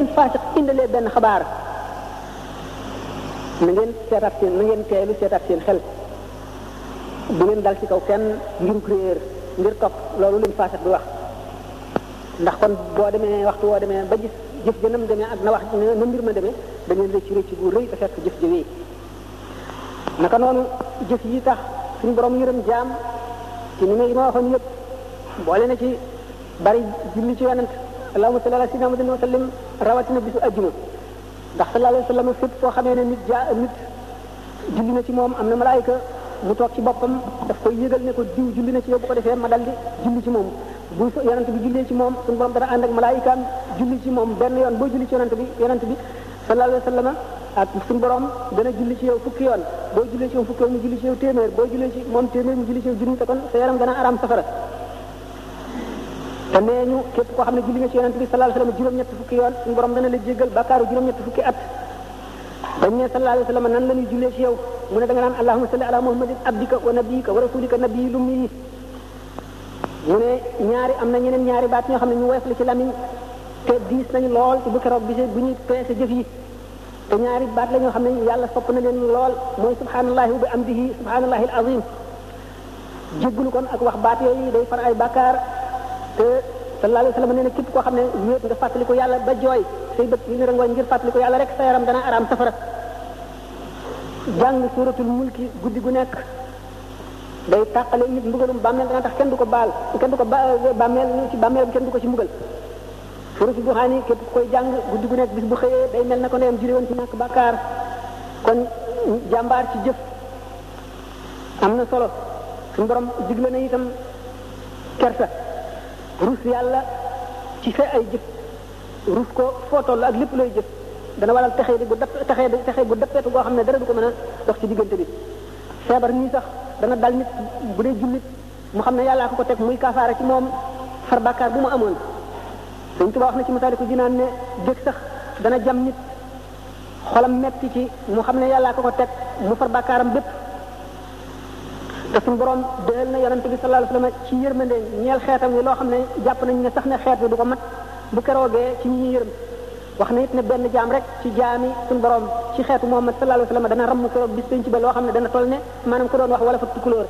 ngeen faasiq indalee benn xabaar na ngeen seetaat seen na ngeen teelu seetaat seen xel bu ngeen dal ci kaw kenn ngiruk réer ngir topp loolu lañ faasiq bi wax ndax kon boo demee waxtu woo demee ba gis jëf jënam demee ak na wax na mbir ma demee da ngeen rëcc rëcc bu rëy te fekk jëf jëwee naka noonu jëf yi tax suñu borom yërëm jaam ci ni may ma waxoon yëpp boole na ci bari julli ci yonent allahumma salli ala sayyidina muhammadin wa sallim rawatina bisu ajjuma ndax sallallahu alayhi wa sallam fépp foo xamee ne nit jaa nit julli na ci moom am na malaayika mu toog ci boppam daf koy yëgal ne ko diw julli na ci yow bu ko defee ma dal di julli ci moom bu yonent bi jullee ci moom suñu borom dana ànd ak malaayikaam julli ci moom benn yoon boo julli ci yonent bi yonent bi sallallahu alayhi wa sallam ak suñu borom dana julli ci yow fukki yoon boo jullee ci yow fukki yoon mu julli ci yow téeméer boo jullee ci moom téeméer mu julli ci yow junni te kon sa yaram dana araam safara te nee ñu képp koo xam ne julli nga ci yonent bi sallallahu alayhi wa sallam juróom-ñett fukki yoon suñu borom dana la jéggal bàkkaaru juróom-ñett fukki at dañ ne sallallahu alayhi wa sallam nan la ñuy jullee ci yow mu ne da nga naan allahumma salli ala muhammadin abdika wa nabiyika wa rasulika nabiyil ummi mu ne ñaari am na ñeneen ñaari baat ñoo xam ne ñu woyof la ci lamiñ te diis nañu lool ci bu keroog bi bu ñuy peese jëf yi te ñaari baat la ñoo xam ne yàlla sopp na leen lool mooy subhanallahi wa bi amdihi subhanallahi al azim jéggulu kon ak wax baat yooyu day far ay bàkkaar te sallallahu alayhi wa sallam nee na képp koo xam ne wéet nga fàttaliku yàlla ba jooy say bët yi ñu rangooñ ngir fàttaliku yàlla rek sa yaram dana araam safara jàng suratul mulki guddi gu nekk day tàqale nit mbugalum bàmmeel dana tax kenn du ko baal kenn du ko bàmmeel ci bàmmeel bi kenn du ko ci mbugal furu si buxaan yi képp koy jàng guddi gu nekk bis bu xëyee day mel na ko ndeyam juri woon ci ñàkk bàkkaar kon jàmbaar ci jëf am na solo suñu borom digle na itam kersa rus yàlla ci sa ay jëf rus ko foo toll ak lépp looy jëf dana waral texee di gu dapp texee di texee gu dappeetu goo xam ne dara du ko mën a dox ci diggante bi feebar nii sax dana dal nit bu dee jullit mu xam ne yàllaa ko ko teg muy kaafaara ci moom far bàkkaar bu mu amoon Sëñ Tuubaa wax na ci Masaalikul Jinaan ne dég sax dana jam nit xolam metti ci mu xam ne yàllaa ko ko teg mu far bàkkaaram bépp te suñu borom dëhal na yonente bi sallallahu alayhi wasallam ci yërmande ñeel xeetam yi loo xam ne jàpp nañ ne sax ne xeet bi du ko mat bu keroogee ci ñi yërëm wax na it ne benn jaam rek ci jaami suñu borom ci xeetu Muhammad sallallahu alayhi wa sallam dana ramm keroog bis penc ba loo xam ne dana toll ne maanaam ku doon wax wala fa tukulóor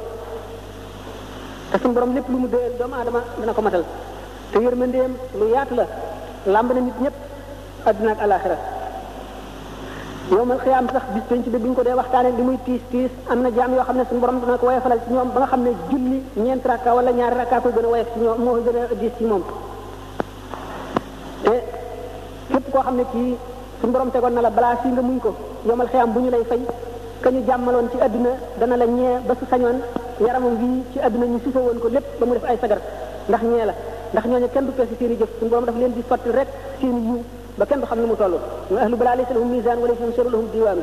te suñu borom lépp lu mu déyal doomu aadama dana ko matal te yërmandeem lu yaatu la làmb na nit ñëpp adduna ak alaxira yowmal xiyaam sax bis penc bi bu ñu ko dee waxtaanee li muy tiis tiis am na jaam yoo xam ne suñu borom dana ko woyofalal ci ñoom ba nga xam ne julli ñeent rakka wala ñaari rakka koy gën a woyof ci ñoom moo koy gën a diis ci moom te képp koo xam ne kii suñu borom tegoon na la balaa fii nga muñ ko yomal xiyam bu ñu lay fay ka ñu jàmmaloon ci àdduna dana la ñee ba su sañoon yaramam bii ci àdduna ñu suufe woon ko lépp ba mu def ay sagar ndax ñee la ndax ñooñu kenn du peese seen i jëf suñu borom daf leen di sotti rek seen i yiw ba kenn du xam ne mu toll ñu ahlu balaa laysa lahum misaan wa laysa lahum sharru lahum diwaanu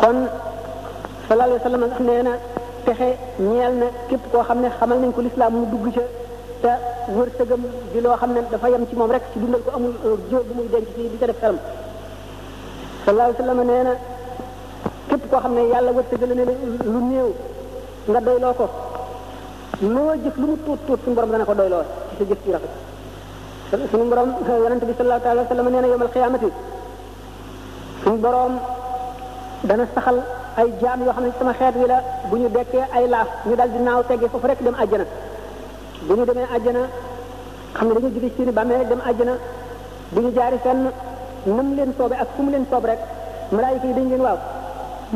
kon sallallahu alayhi wa sallam ndax nee na texe ñeel na képp koo xam ne xamal nañ ko lislaam mu dugg ca te wërsëgam di loo xam ne dafa yem ci moom rek ci dundal ko amul jóor bu muy denc fii di ca def xelam sallallahu alayhi wa sallam nee na képp koo xam ne yàlla wërsëgal ne lu néew nga doyloo ko loo jëf lu mu tuut tuut suñu borom dana ko doyloo ci sa jëf ci rafet suñu borom yonente bi sallallahu alayhi wa sallam nee na yawmal qiyaamati suñ boroom dana saxal ay jaam yoo xam ne sama xeet wi la bu ñu dekkee ay laaf ñu dal di naaw teggee foofu rek dem àjjana bu ñu demee àjjana xam ne dañu jóge ci ni bàmmee rek dem àjjana bu ñu jaari fenn nam leen soobe ak fu mu leen soob rek malaayika yi dañ leen waaw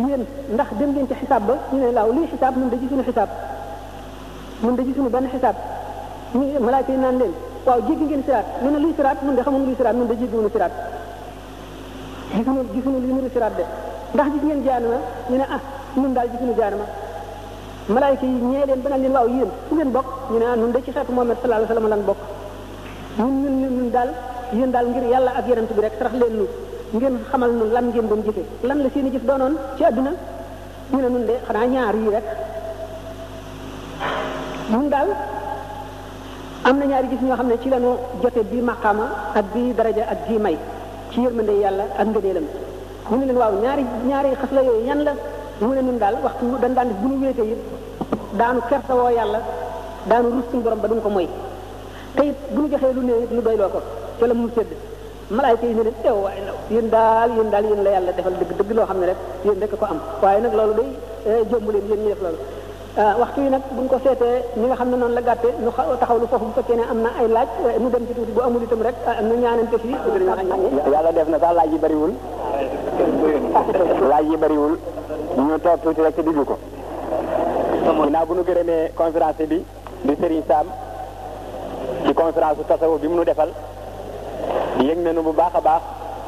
yéen ndax dem leen ci xisaab ba ñu ne laaw luy xisaab ñun da ci suñu xisaab mun da gisuñu benn xisaab ñu malaaka yi naan leen waaw jéggi ngeen siraat ñu ne luy siraat mun de xamuñu luy siraat mun de jéggiwuñu siraat gisuñu gisuñu luy nuru siraat de ndax gis ngeen jaanama ñu ne ah nun daal gisuñu jaanama malaayka yi ñee leen ba naan leen waaw yéen fu ngeen bokk ñu ne ah nun de ci xeetu Muhammad sallallahu alayhi wasallam lan bokk ñun ñun ñun ñun daal yéen daal ngir yàlla ak yonent bi rek sarax leen nu ngeen xamal nu lan ngeen doon jëfe lan la seen i jëf doonoon ci àdduna ñu ne nun de xanaa ñaar yi rek ñun daal am na ñaari gis ñoo xam ne ci lañu jote bii maqaama ak bii daraja ak bii may ci yërmande yàlla ak ngëneelam ñu ne leen waaw ñaari ñaari xas la yooyu yan la mu ne nun daal waxtu dañ daan def bu ñu wéete it daanu kersa woo yàlla daanu rus suñu borom ba duñ ko moy te it bu ñu joxee lu néew it lu doyloo ko ca la mu sédd malaayka yi ne leen ew waaye law yéen daal yéen daal yéen la yàlla defal dëgg dëgg loo xam ne rek yéen rek ko am waaye nag loolu day jëmb leen yéen ñu def loolu waxtu yi nag buñ ko seetee ñi nga xam ne noonu la gàtte nu taxaw lu foofu bu fekkee ne am na ay laaj nu dem ci tuuti bu amul itam rek nu ñaanante fii yàlla def na sax laaj yi bëriwul laaj yi bëriwul ñu toog tuuti rek te diglu ko ginnaaw bu nu gërëmee conférence bi di sëriñ Saam ci conférence su tasawuf bi mu nu defal yëg nañu bu baax a baax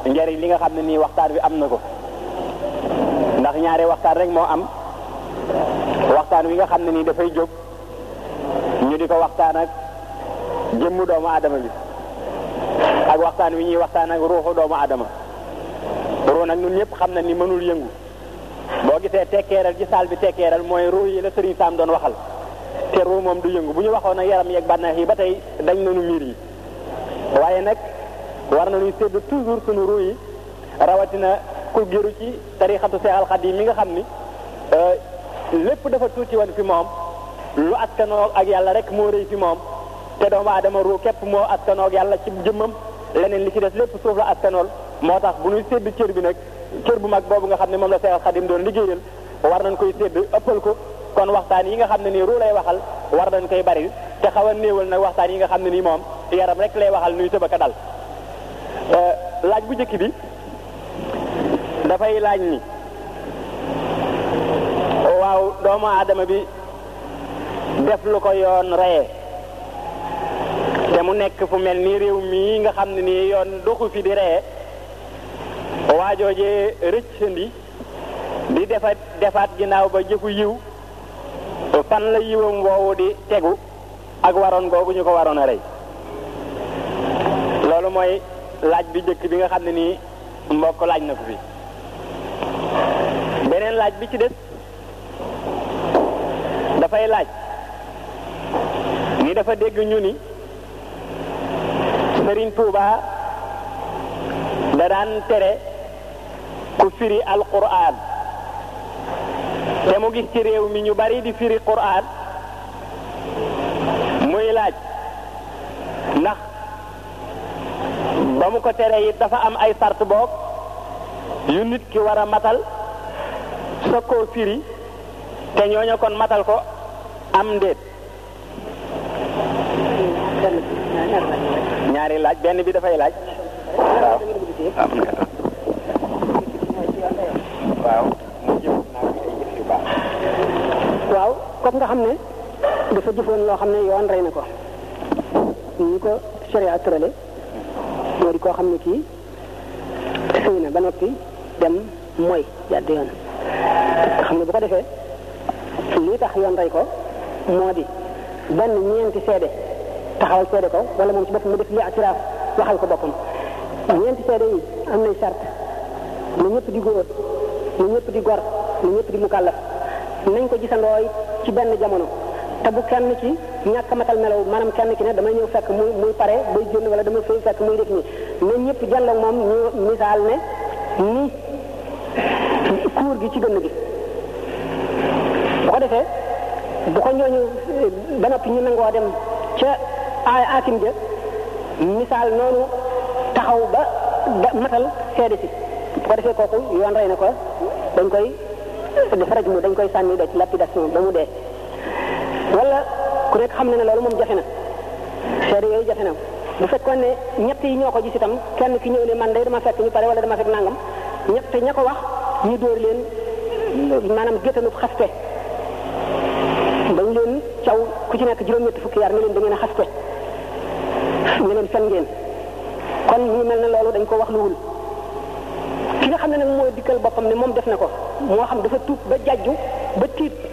njariñ li nga xam ne nii waxtaan wi am na ko ndax ñaari waxtaan rek moo am waxtaan wi nga xam ne nii dafay jóg ñu di ko waxtaan ak jëmmu doomu aadama bi ak waxtaan wi ñuy waxtaan ak ruuxu doomu aadama ruu nag ñun ñëpp xam na ni mënul yëngu boo gisee tekkeeral ci saal bi tekkeeral mooy ruu yi la sëriñ Saam doon waxal te ruu moom du yëngu bu ñu waxoon ak yaram yeeg bànneex yi ba tey dañ nañu miir yi waaye nag war nañuy sédd toujours suñu ruu yi rawatina ku gëru ci tarixatu Seex al Xadiim mi nga xam ni lépp dafa tuuti woon fi moom lu askanoo ak yàlla rek moo rëy fi moom te doomu aadama ruu képp moo askanoo ak yàlla ci jëmmam leneen li ci des lépp suuf la askanool moo tax bu ñuy sédd cër bi nag cër bu mag boobu nga xam ne moom la Seex Xadim doon liggéeyal war nañ koy sédd ëppal ko kon waxtaan yi nga xam ne nii ruu lay waxal war nañ koy bari te xaw a néewal nag waxtaan yi nga xam ne nii moom yaram rek lay waxal nuy tëbaka dal laaj bu njëkk bi dafay laaj ni waaw doomu aadama bi def lu ko yoon reye te mu nekk fu mel ni réew mii nga xam ne nii yoon doxu fi di reye waajoojee rëccandi di defa defaat ginnaaw ba jëfu yiw fan la yiwam woowu di tegu ak waroon googu ñu ko waroon a rey loolu mooy laaj bi njëkk bi nga xam ne nii mbokk laaj na ko fi beneen laaj bi ci des dafay laaj ni dafa dégg ñu ni Sëriñ Tuuba da daan tere ku firi alquran te mu gis ci réew mi ñu bari di firi quran muy laaj ndax ba mu ko tere it dafa am ay sart boog yu nit ki war a matal sa koo firi te ñooñu kon matal ko am ndéet ñaari laaj benn bi dafay laaj waaw waaw mën nga waaw mu jëm naa fi ay jëf yu baax waaw comme nga xam ne dafa jëfoon loo xam ne yoon rey na ko ni ko sharia tërale moo di koo xam ne kii sëy na ba noppi dem mooy jàdd yoon te xam ne bu ko defee lii tax yoon rey ko moo di benn ñeenti seede taxawal seede ko wala moom ci boppam mu def li atiraaf waxal ko boppam ñeenti seede yi am nay sart na ñëpp di góor na ñëpp di gor na ñëpp di mukallaf nañ ko gisandooy ci benn jamono te bu kenn ci ñàkk matal melaw maanaam kenn ki ne damay ñëw fekk muy muy pare bay génn wala damay fay fekk muy def nii na ñëpp jàndoog moom ñu misaal ne ni kuur gi ci gënn gi bu ko defee bu ko ñooñu ba noppi ñu nangoo dem ca aay aakim ja misaal noonu taxaw ba ba matal seede si bu ko defee kooku yoon rey na ko dañ koy dafa raj mu dañ koy sànni doj lapidation ba mu dee wala ku nekk xam na ne loolu moom jafe na seede yooyu jafe na bu fekkoon ne ñett yi ñoo ko gis itam kenn ki ñëw ne man day dama fekk ñu pare wala dama fekk nangam ñett ña ko wax ñu dóor leen maanaam géttanub xaste dañ leen caw ku ci nekk juróom-ñetti fukki yar ne leen da ngeen a xaste ne leen fen ngeen kon ñu mel ne loolu dañ ko wax luwul ki nga xam ne nag mooy dikkal boppam ne moom def na ko moo xam dafa tuub ba jàjju ba tiit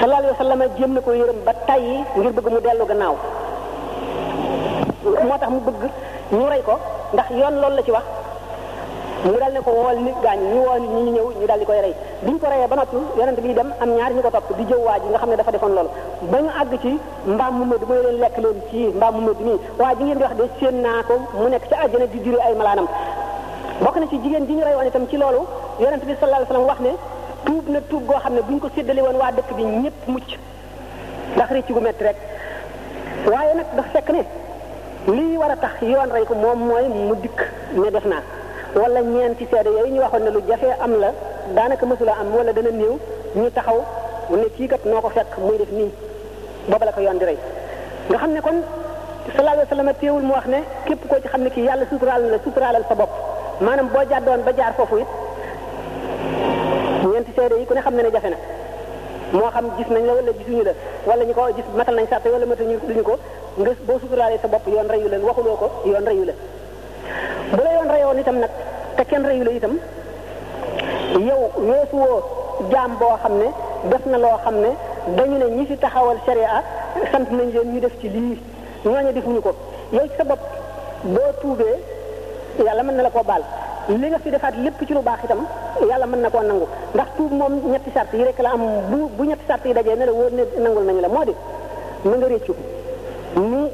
sallallahu alayhi wa sallam jéem na ko yërëm ba tàyyi ngir bëgg mu dellu gannaaw moo tax mu bëgg ñu rey ko ndax yoon loolu la ci wax mu dal ne ko wool nit gaañ ñu woo nit ñi ñu ñëw ñu dal di koy rey bi ñu ko reyee ba noppi yonent bi dem am ñaar ñu ko topp di jëw waa ji nga xam ne dafa defoon loolu ba ñu àgg ci mbaam mu mëdd mooy leen lekk leen ci mbaam mu mëdd nii waa ji ngeen di wax de séen naa ko mu nekk ca àjjana di jure ay malaanam bokk na ci jigéen ji ñu rey woon itam ci loolu yonent bi sallallahu alayhi wasallam wax ne tuub na tuub goo xam ne bu ñu ko séddale woon waa dëkk bi ñëpp mucc ndax rëcc gu métti rek waaye nag dafa fekk ne lii war a tax yoon rey ko moom mooy mu dikk ne def naa wala ñeenti seede yooyu ñu waxoon ne lu jafee am la daanaka mësula am wala dana néew ñu taxaw ne kii kat noo ko fekk muy def nii booba la ko yoon di rey nga xam ne kon sallallahu alayhi wa sallam téewul mu wax ne képp koo ci xam ne kii yàlla suturaal la suturaalal sa bopp maanaam boo jàddoon ba jaar foofu it ñeenti seede yi ku ne xam ne ne jafe na moo xam gis nañ la wala gisuñu la wala ñu ko gis matal nañ sàppe wala matañu duñu ko nga boo suturaalee sa bopp yoon reyu la waxuloo ko yoon reyu la bu la yoon reyoon itam nag te kenn reyu la itam yow weesu woo jaam boo xam ne def na loo xam ne dañu ne ñi fi taxawal sharia sant nañ leen ñu def ci lii ñooñu defuñu ko yow ci sa bopp boo tuubee yàlla mën na la koo baal li nga fi defaat lépp ci lu baax itam yàlla mën na koo nangu ndax tuub moom ñetti sart yi rek la am bu bu ñetti sart yi dajee ne la wóor ne nangul nañu la moo di na nga réccu ni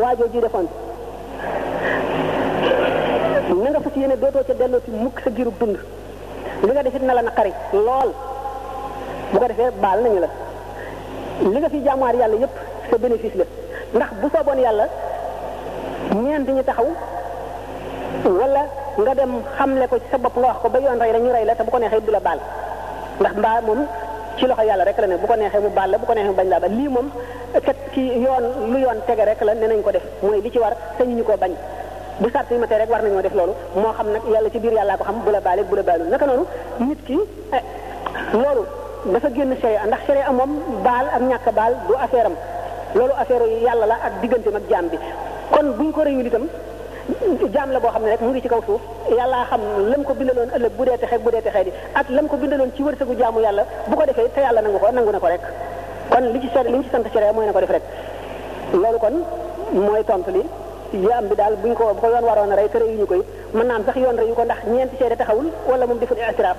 waajoo ji defoon na nga fas yéene dootoo ca delloo ci mukk sa giirug dund li nga defit na la naqari lool bu ko defee baal nañu la li nga fi jaamuwaar yàlla yépp sa bénéfice la ndax bu sooboon yàlla ñeent ñu taxaw wala nga dem xamle ko ci sa bopp nga wax ko ba yoon rey la ñu rey la te bu ko neexee du la baal ndax mbaa moom ci loxo yàlla rek la ne bu ko neexee mu baal la bu ko neexee mu bañ laa baal lii moom kat ci yoon lu yoon tege rek la ne nañ ko def mooy li ci war sañu ñu ko bañ bu sart yi ma tey rek war nañoo def loolu moo xam nag yàlla ci biir yàllaa ko xam bu la baale bu la baalul naka noonu nit ki loolu dafa génn sharia ndax sharia moom baal ak ñàkk baal du affaire am loolu affaire yàlla la ak digganteem ak jaam bi kon buñ ko réyul itam jaam la boo xam ne rek mu ngi ci kaw suuf yàllaa xam lam ko bindaloon ëllëg bu dee texee bu dee texee di ak lam ko bindaloon ci wërsëgu jaamu yàlla bu ko defee te yàlla nangu ko nangu na ko rek kon li ci sori li ñu ci sant sharia mooy na ko def rek loolu kon mooy tontu li jaam bi daal buñ ko bu ko yoon waroon a rey te rey yu ñu koy mën naa am sax yoon reyu ko ndax ñeenti seede taxawul wala moom deful i'tiraaf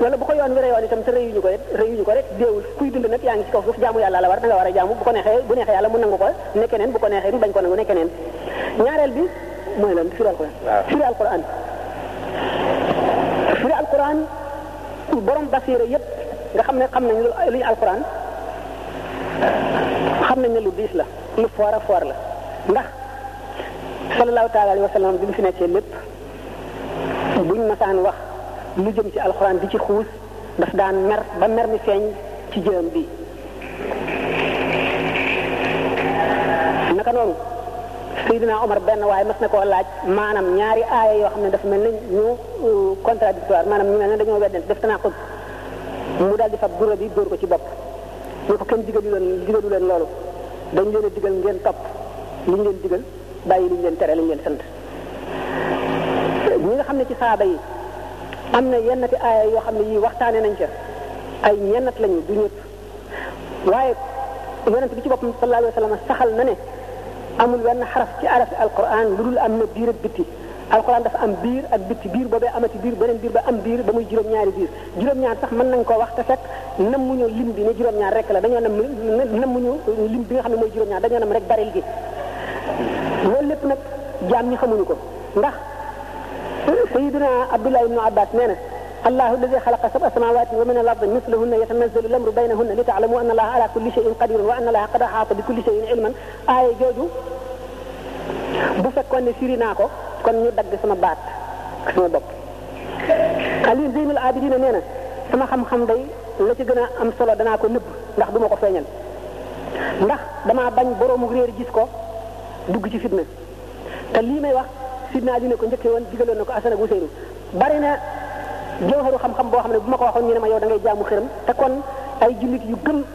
wala bu ko yoon wi reyoon itam te reyuñu ko rek reyuñu ko rek déewul kuy dund nag yaa ngi ci kaw suuf jaamu yàlla la war da nga war a jaamu bu ko neexee bu neexee yàlla mu nangu ko ne keneen bu ko neexee mu bañ ko nangu ne keneen ñaareel bi mooy lan firi alquran firi alquran firi alquran borom basiira yépp nga xam ne xam nañ lu luy alxuraan xam nañ ne lu diis la lu foor a foor la ndax sallallahu taala alayhi wa sallam bi mu fi nekkee lépp buñ masaan wax lu jëm ci alxuraan di ci xuus daf daan mer ba mer mi feeñ ci jëm bi naka noonu Seydina Omar benn waaye mas na koo laaj maanaam ñaari aaya yoo xam ne dafa mel ne ñu contradictoire maanaam ñu mel ne dañoo weddante def tanaa ko mu daal di fab gura bi dóor ko ci bopp ñu ko kenn digalu leen digalu leen loolu dañ leen a digal ngeen topp li ñu leen digal bàyyi li ñu leen tere li ñu leen sant ñi nga xam ne ci saaba yi am na yenn ti aaya yoo xam ne yii waxtaane nañ ca ay ñennat lañu du ñëpp waaye yonent bi ci boppam sallallahu alayhi wa sallam saxal na ne amul wenn xaraf ci arafi alquran lu dul am na biir ak bitti alquran dafa am biir ak bitti biir boobee amati biir beneen biir ba am biir ba muy juróom-ñaari biir juróom-ñaar sax mën nañ koo wax te fekk nammuñu lim bi ne juróom-ñaar rek la dañoo nam nammuñu lim bi nga xam ne mooy juróom-ñaar dañoo nam rek baril gi loolu lépp nag jaam ñi xamuñu ko ndax sayiduna abdullah ibnu abbas nee na allahu alladi xalaqa sab'a samawati wa min al ardi mislahunna yatanazzalu al amru baynahunna li taalamu anna allaha ala kulli shay'in qadirun wa anna allaha qad axaata bi kulli shay'in ilman aaya jooju bu fekkoon ne firi naa ko kon ñu dagg sama baat ak sama bopp Ali Zeynul Abidin nee na sama xam-xam day la ci gën a am solo danaa ko nëbb ndax du ma ko feeñal ndax damaa bañ boroomu réer gis ko dugg ci fitna te lii may wax sidna Ali ne ko njëkkee woon digaloon na ko Asan ak Useynu bari na jawharu xam-xam boo xam ne bu ma ko waxoon ñu ne ma yow da ngay jaamu xërëm te kon ay jullit yu gëm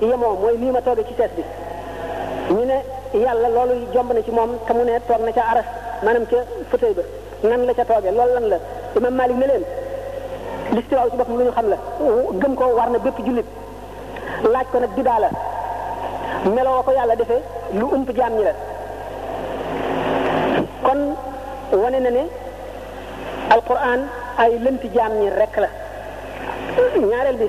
yemoo mooy nii ma toogee ci sees bi ñu ne yàlla loolu jomb na ci moom te mu ne toog na ca aras maanaam ca fauteuil ba nan la ca toogee loolu lan la imam Malik ne leen listiwaaw ci boppam lu ñu xam la gëm ko war na bépp jullit laaj ko nag bidaa la meloo ko yàlla defee lu ump jaam ñi la kon wane na ne alquran ay lënt jaam ñi rekk la ñaareel bi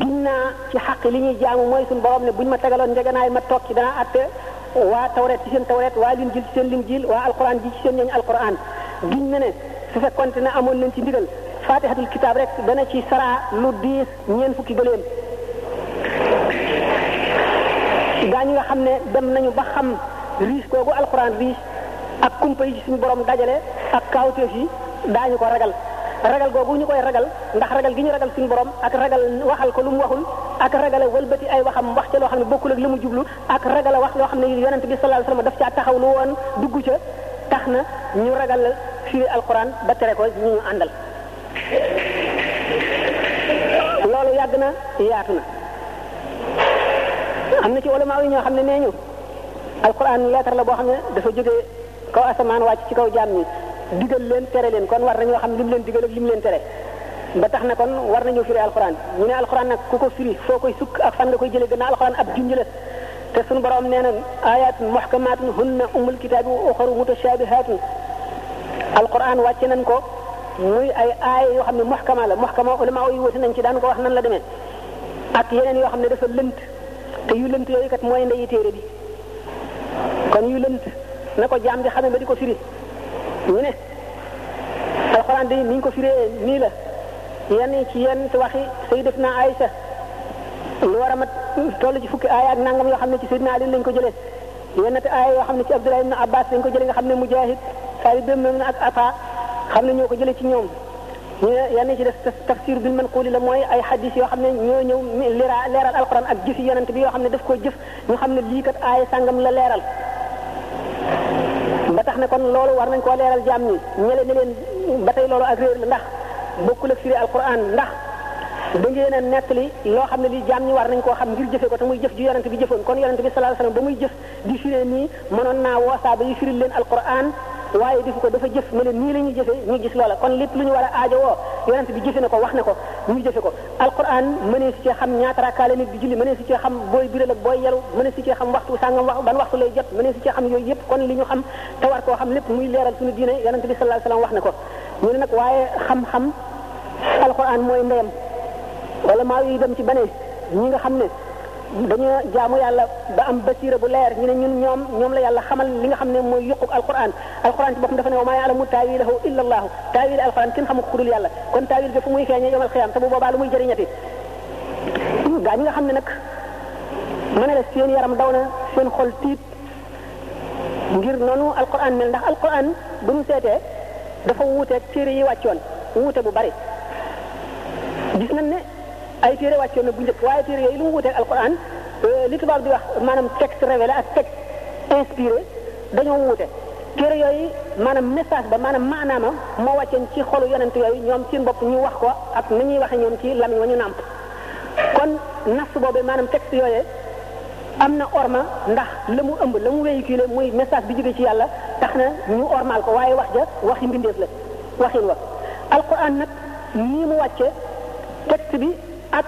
giñ naa ci xaq li ñuy jaamu mooy suñu borom ne buñ ma tegaloon njeganaay ma toog ci danaa atte waa tawret ci seen tawret waa linjil ci seen linjil waa alquran ji ci seen ñooñ alquran giñ na ne su fekkonte ne amoon nañ ci ndigal fatihatul kitaab rek dana ci sara lu diis ñeen fukki gëléem gaa ñi nga xam ne dem nañu ba xam riis googu alquran riis ak kumpa yi ci suñu borom dajale ak kaawteef yi daañu ko ragal ragal googu ñu koy ragal ndax ragal gi ñu ragal suñu borom ak ragal waxal ko lu mu waxul ak ragal a wëlbati ay waxam wax ca loo xam ne bokkul ak li mu jublu ak ragal a wax loo xam ne yonent bi sallallahu alayhi wasallam daf caa taxaw lu woon dugg ca tax na ñu ragal la firi alquran ba tere ko ñu ñu àndal loolu yàgg na yaatu na am na ci ulama yi ñoo xam ne nee ñu alquran leetar la boo xam ne dafa jógee kaw asamaan wàcc ci kaw jaam ñi digal leen tere leen kon war nañoo xam lim leen digal ak lim leen tere ba tax na kon war nañoo firi alquran ñu ne alquran nag ku ko firi foo koy sukk ak fan nga koy jëlee gannaaw alquran ab junj la te sunu borom nee na ayatun muhkamatun hunna umul kitaabi wa uxaru mutashabihatun alquran wàcce nañ ko muy ay aaya yoo xam ne muhkama la muhkama ulama yi wuti nañ ci daan ko wax nan la demee ak yeneen yoo xam ne dafa lënt te yu lënt yooyu kat mooy ndeyi téere bi kon yu lënt na ko jaam bi xamee ba di ko firi ñu ne alxuraan di ni ñu ko firee nii la yenn ci yenn waxi sayyidatuna Aïcha lu war a mat toll ci fukki aaya ak nangam yoo xam ne ci Seydina Ali lañ ko jëlee yenn te aaya yoo xam ne ci Abdullah ibn Abbas lañ ko jëlee nga xam ne Mujahid Saïd ibn ak Afa xam ne ñoo ko jëlee ci ñoom mu ne yenn ci def tafsir bil manquli la mooy ay xadis yoo xam ne ñoo ñëw leera leeral alquran ak jëfi yonent bi yoo xam ne daf koo jëf ñu xam ne lii kat aaya sàngam la leeral ba tax ne kon loolu war nañ koo leeral jaam ñi ñele ne leen ba tey loolu ak réer la ndax bokkul ak firi alquran ndax da ngeen a nettali loo xam ne lii jaam ñi war nañ koo xam ngir jëfe ko te muy jëf ju yonent bi jëfoon kon yonent bi sallallahu alayhi wasallam ba muy jëf di firee nii mënoon naa woo saaba yi firil leen alquran waaye defu ko dafa jëf ne leen nii la ñuy jëfe ñu gis loola kon lépp lu ñu war a aajo woo yonent bi jëfe na ko wax na ko ñu jëfe ko alquran mënee si cee xam ñaata rakkaa la nit di julli mënee si cee xam booy biral ak booy yaru mënee si cee xam waxtu sàngam wax ban waxtu lay jot mënee si cee xam yooyu yëpp kon li ñu xam te war koo xam lépp muy leeral suñu diine yonent bi sallallahu alayhi wasallam wax na ko ñu ne nag waaye xam-xam alquran mooy ndeyam wala maa yi dem ci beneen ñi nga xam ne dañoo jaamu yàlla ba am basiira bu leer ñu ne ñun ñoom ñoom la yàlla xamal li nga xam ne mooy yuquk alquran alquran ci boppam dafa ne wa maa yaalamu taawilahu illa allahu taawil alquran kenn xamu ku dul yàlla kon taawil ga fu muy feeñee yomal xiyaam te bu boobaa lu muy jëriñati gaa ñi nga xam ne nag ma ne la seen yaram daw na seen xol tiit ngir noonu alquran mel ndax alquran bu ñu seetee dafa wuuteeg téere yi wàccoon wuute bu bari gis nañ ne ay téere wàccoon na bu njëkk waaye téere yooyu lu mu wuteeg alquran li tubaab di wax maanaam texte révélé ak texte inspiré dañoo wuute téere yooyu maanaam message ba maanaam maanaama moo wàcceen ci xolu yonent yooyu ñoom seen bopp ñu wax ko ak ni ñuy waxe ñoom ci lamiñ wa ñu nàmp kon nas boobee maanaam texte yooyee am na orma ndax la mu ëmb la mu véhiculé muy message bi jóge ci yàlla tax na ñu ormal ko waaye wax ja waxi mbindeef la waxin wa alquran nag nii mu wàcce texte bi ak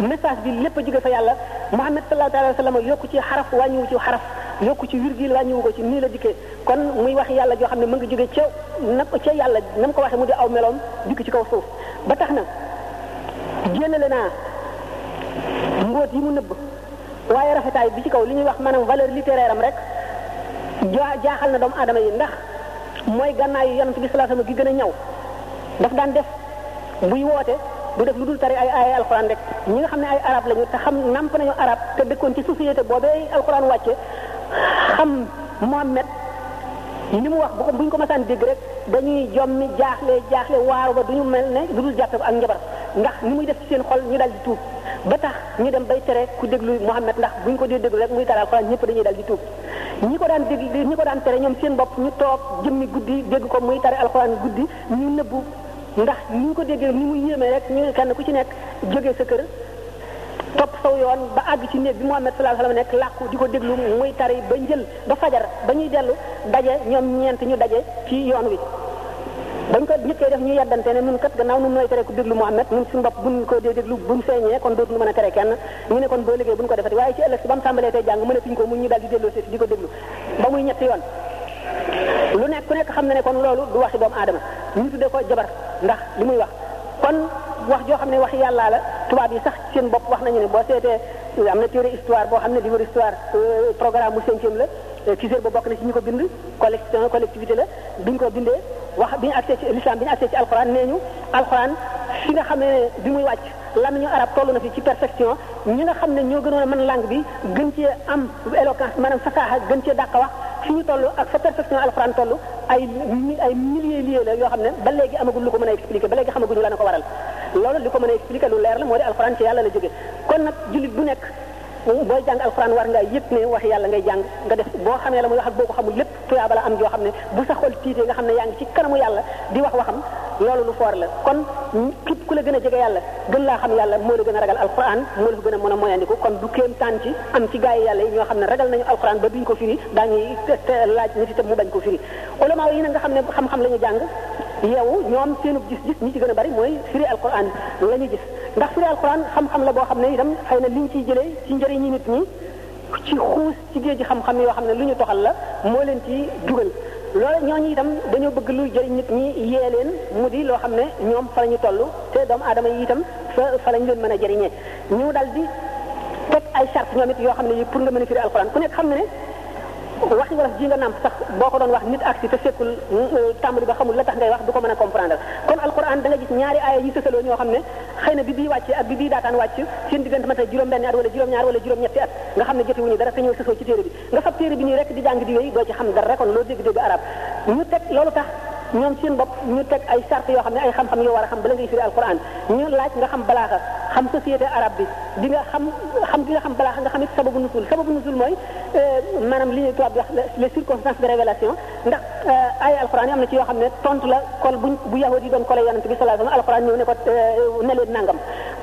message bi lépp a jóge fa yàlla Muhammad sallallahu alayhi wa sallam yokku ci xaraf wàññiwu ci xaraf yokku ci virgule wàññiwu ko ci nii la dikkee kon muy wax yàlla joo xam ne mu ngi jóge ca na ca yàlla na mu ko waxee mu di aw meloom dikk ci kaw suuf ba tax na génnale naa mbóot yi mu nëbb waaye rafetaay bi ci kaw li ñuy wax maanaam valeur littéraire am rek jaa jaaxal na doomu aadama yi ndax mooy gànnaayu yonent bi sallallahu alayhi wasallam gi gën a ñaw daf daan def buy woote du def lu dul tari ay ay alxuraan rek ñi nga xam ne ay arab lañu te xam namp nañu arab te dëkkoon ci société boobee alxuraan wàcce xam Mohammed li mu wax bu ko bu ñu ko masaan dégg rek dañuy jommi jaaxle jaaxle waaru ba du ñu mel ne lu dul jàppe ko ak njabar ndax ni muy def ci seen xol ñu dal di tuub ba tax ñu dem bay tere ku déglu Mohammed ndax bu ñu ko dee déglu rek muy tari alxuraan ñëpp dañuy dal di tuub ñi ko daan dégg ñi ko daan tere ñoom seen bopp ñu toog jëmmi guddi dégg ko muy tari alxuraan guddi ñu nëbbu ndax ni ñu ko déggee ni mu yéeme rek ñu kenn ku ci nekk jógee sa kër topp saw yoon ba àgg ci néeg bi Muhammad sallallahu alayhi wasallam nekk làqu di ko déglu muy tari ba njël ba fajar ba ñuy dellu daje ñoom ñeent ñu daje ci yoon wi dañ ko njëkkee def ñu yeddante ne nun kat gannaaw nun nooy tere ku déglu Muhammad nun suñu bopp buñ ko dee déglu buñ feeñee kon dootuñu mën a tere kenn mu ne kon boo liggéey bu ñu ko defati waaye ci ëllëg si ba mu tàmbalee tey jàng mënatuñ ko mu ñu daal di delloo si di ko déglu ba muy ñetti yoon lu nekk ku nekk xam na ne kon loolu du waxi doomu aadama ñu tuddee ko jabar ndax li muy wax kon wax joo xam ne waxi yàllaa la tubaab yi sax seen bopp wax nañu ne boo seetee am na téere histoire boo xam ne livre histoire programme mu cinquième la Cissé ba bokk na ci ñu ko bind collection collectivité la bi ñu ko bindee wax bi ñu accès ci l'islam bi ñu accès ci alxuraan nee ñu alxuraan fi nga xam ne bi muy wàcc làmmiñu arab toll na fi ci perfection ñi nga xam ne ñoo gënoon a mën langue bi gën cee am éloquence maanaam fasaaxa gën cee dàq wax fi ñu toll ak fa perfection alxuraan toll ay mi- ay milliers lieux la yoo xam ne ba léegi amagul lu ko mën a expliquer ba léegi xamaguñu lan a ko waral loolu li ko mën a expliquer lu leer la moo di alxuraan ci yàlla la jóge kon nag jullit bu nekk booy jàng alxuraan war nga yëg ne wax yàlla ngay jàng nga def boo xamee la muy wax ak boo ko xamul lépp tuyaa bala am joo xam ne bu sa xol tiitee nga xam ne yaa ngi ci kanamu yàlla di wax waxam loolu lu foor la kon képp ku la gën a jege yàlla gën laa xam yàlla moo la gën a ragal alxuraan moo la gën a mën a moyandiku kon du kéem taan ci am ci gaa yi yàlla yi ñoo xam ne ragal nañu alxuraan ba duñ ko firi daañuy laaj nit itam mu bañ ko firi ulama yi nag nga xam ne xam-xam la ñu jàng yeewu ñoom seenub gis-gis ñi ci gën a bari mooy firi alxuraan la ñu gis ndax firi alxuraan xam-xam la boo xam ne itam xëy na liñ ciy jëlee ci njëriñi nit ñi ci xuus ci géej xam-xam yoo xam ne lu ñu toxal la moo leen ci dugal loolu ñooñu itam dañoo bëgg lu jëriñ nit ñi yee leen mu di loo xam ne ñoom fa la ñu toll te doomu aadama yi itam fa fa la ñu leen mën a jëriñee ñu dal di teg ay charte ñoom it yoo xam ne yi pour nga mën a firi alxuraan ku nekk xam ne ne waxi wolof ji nga nàmp sax boo ko doon wax nit aksi te sekkul tàmbali ba xamul la tax ngay wax du ko mën a comprendre kon alquran da nga gis ñaari aaya yi sësaloo ñoo xam ne xëy na bi bii wàcc ak bi bii daataan wàcc seen diggante mata juróom-benn at wala juróom-ñaar wala juróom-ñetti at nga xam ne jote wuñu dara te ñëw sësoo ci téere bi nga fab téere bi nii rek di jàng di yooyu doo ci xam dara kon loo dégg-dégg arab ñu teg loolu tax ñoom seen bopp ñu teg ay charte yoo xam ne ay xam-xam yoo war a xam bala ngay firi alquran ñu laaj nga xam balaaxa xam société arabe bi di nga xam xam di nga xam balaaxa nga xam it sababu nusul sababu nusul mooy maanaam li ñuy tubaab di wax les circonstances de révélation ndax ay alxuraan yi am na ci yoo xam ne tontu la kol buñ bu yahud yi doon kole yonent bi sallallahu alayhi wasallam alxuraan ñëw ne ko ne leen nangam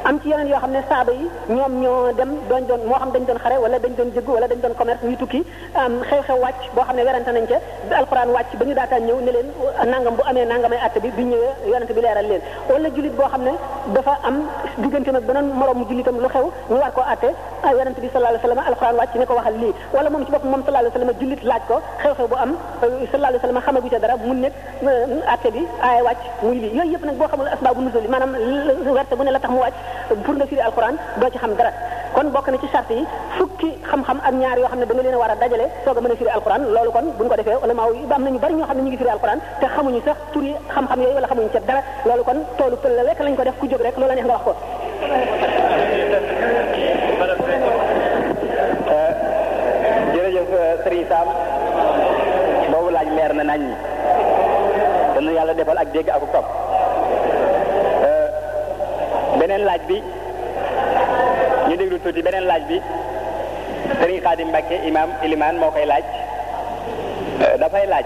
am ci yeneen yoo xam ne saaba yi ñoom ñoo dem doon doon moo xam dañ doon xare wala dañ doon jëgg wala dañ doon commerce ñuy tukki am xew-xew wàcc boo xam ne werante nañ ca ba alxuraan wàcc ba ñu daataan ñëw ne leen nangam bu amee nangamay àtte bi bi ñëwee yonent bi leeral leen wala jullit boo xam ne dafa am diggante nag beneen moroom jullitam lu xew ñu war koo àtte ah yonent bi sallallahu alayhi wa sallam alxuraan wàcc ne ko waxal lii wala moom ci boppam moom sallallahu alayhi wa sallam jullit laaj ko xew-xew bu am sallallahu alayhi wa sallam xamagu ca dara mu nekk atte bi aaya wàcc muy lii yooyu yëpp nag boo xamul asbaabu nuzul maanaam werte bu ne la tax mu wàcc pour nga firi alxuraan doo ci xam dara kon bokk na ci charte yi fukki xam-xam ak ñaar yoo xam ne da nga leen a war a dajale soog a mën a firi alxuraan loolu kon buñ ko defee ulama yi ba am na ñu bari ñoo xam ne ñu ngi firi alxuraan te xamuñu sax tur yi xam-xam yooyu wala xamuñ ca dara loolu kon toolu pël la lekk lañ ko def ku jóg rek loola neex nga wax ko jërëjëf Serigne Sam boobu laaj leer na nañ ñi dana yàlla defal ak dégg ak topp beneen laaj bi ñu déglu tuuti beneen laaj bi Serigne Khadim Mbacke imam Ilimane moo koy laaj dafay laaj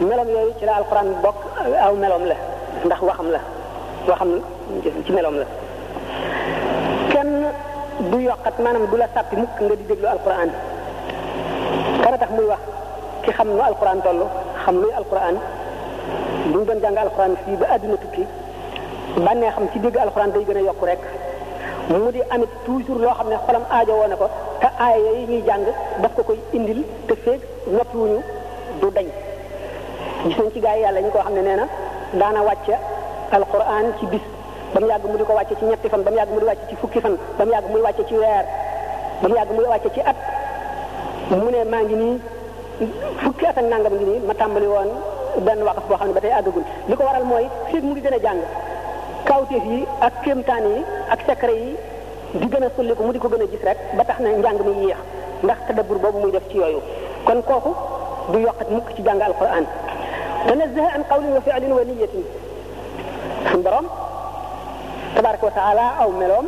meloom yooyu ci la alxuraan bokk aw meloom la ndax waxam la waxam ci meloom la kenn du yokkat maanaam du la sàppi mukk nga di déglu alxuraan kana tax muy wax ki xam nu alxuraan toll xam luy alxuraan bu ñu doon jàng alxuraan fii ba àdduna tukki bànnee xam ci dégg alxuraan day gën a yokku rek mu di amit toujours loo xam ne xolam aajo woon na ko te aaya yi ñuy jàng daf ko koy indil te feeg noppiwuñu du dañ gis nañ ci gaa yi yàlla ñu ko xam ne nee na daana wàcce alquran ci bis ba mu yàgg mu di ko wàcce ci ñetti fan ba mu yàgg mu di wàcce ci fukki fan ba mu yàgg muy wàcce ci weer ba mu yàgg muy wàcce ci at mu ne maa ngi nii fukki at ak nangam ngi nii ma tàmbali woon benn waqaf boo xam ne ba tey àggagul li ko waral mooy fii mu ngi gën a jàng kawteef yi ak kéemtaan yi ak secret yi di gën a sulliku mu di ko gën a gis rek ba tax na njàng mi yéex ndax tadabbur boobu muy def ci yooyu kon kooku du yokkat mukk ci jàng alquran tanazzaha an qawlin wa fi'lin wa niyatin suñ borom tabaraka wa taala aw meloom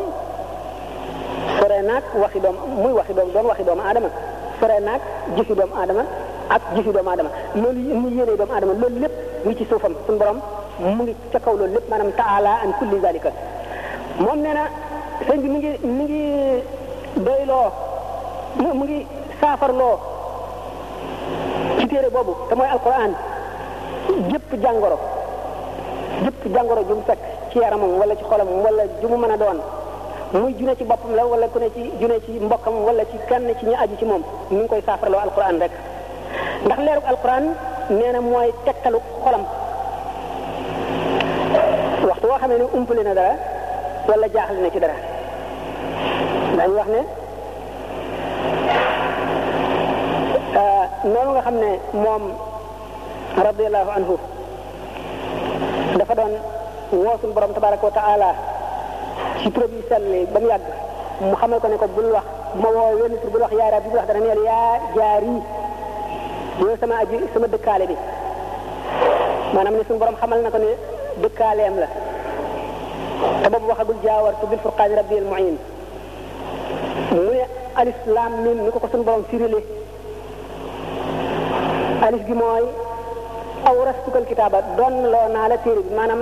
sore naag waxi doom muy waxi doom doon waxi doomu aadama sore naag jëfi doomu aadama ak jëfi doomu aadama loolu ni yéene doomu aadama loolu lépp ngi ci suufam suñu borom mu ngi ca kaw loolu lépp maanaam taala an kulli zalika moom nee na sëñ bi mi ngi mi ngi doyloo mu mu ngi saafarloo ci téere boobu te mooy alquran jëpp jàngoro jëpp jàngoro ju mu fekk ci yaramam wala ci xolam wala ju mu mën a doon muy june ci boppam la wala ku ne ci june ci mbokkam wala ci kenn ci ñi aju ci moom mi ngi koy saafarloo alquran rek ndax leerug alquran nee na mooy tegtalu xolam waxtu woo xamee ne umpale na dara wala jaaxle na ci dara dañu wax ne noonu nga xam ne moom radiallahu anhu dafa doon woo suñu borom tabaraka wa taala ci turam yi sell ba mu yàgg mu xamal ko ne ko bul wax bu ma woo wenn tur bul wax yaa rabbi bul wax dana neel yaa jaari yow sama aji sama dëkkaale bi maanaam ne suñu borom xamal na ko ne dëkkaaleem la te boobu waxagul jaawartu bil furqaani rabbi al muin mu ne alif laam mim ni ko ko suñu borom firile alif gi mooy aw rastukal kitaaba doon loo naa la téere bi maanaam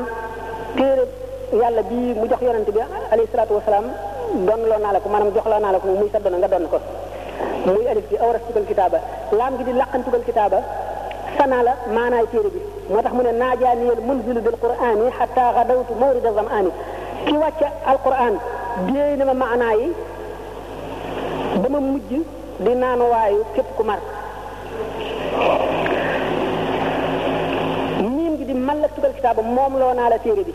téere yàlla bii mu jox yonent bi alayhi salaatu wasalaam doon loo naa la ko maanaam jox loo naa la ko muy sa doon nga doon ko muy alif gi aw rastukal kitaaba laam gi di laqantukal kitaaba sanaa la maanaay téere bi moo tax mu ne naajaaniyal munzilu bil qur'aani xataa xadawtu mawrida zamaani ki wàcce alquran déey na ma maanaa yi ba ma mujj di naanu waayu képp ku mar miim gi di man la tugal kitaaba moom loo naa la téere bi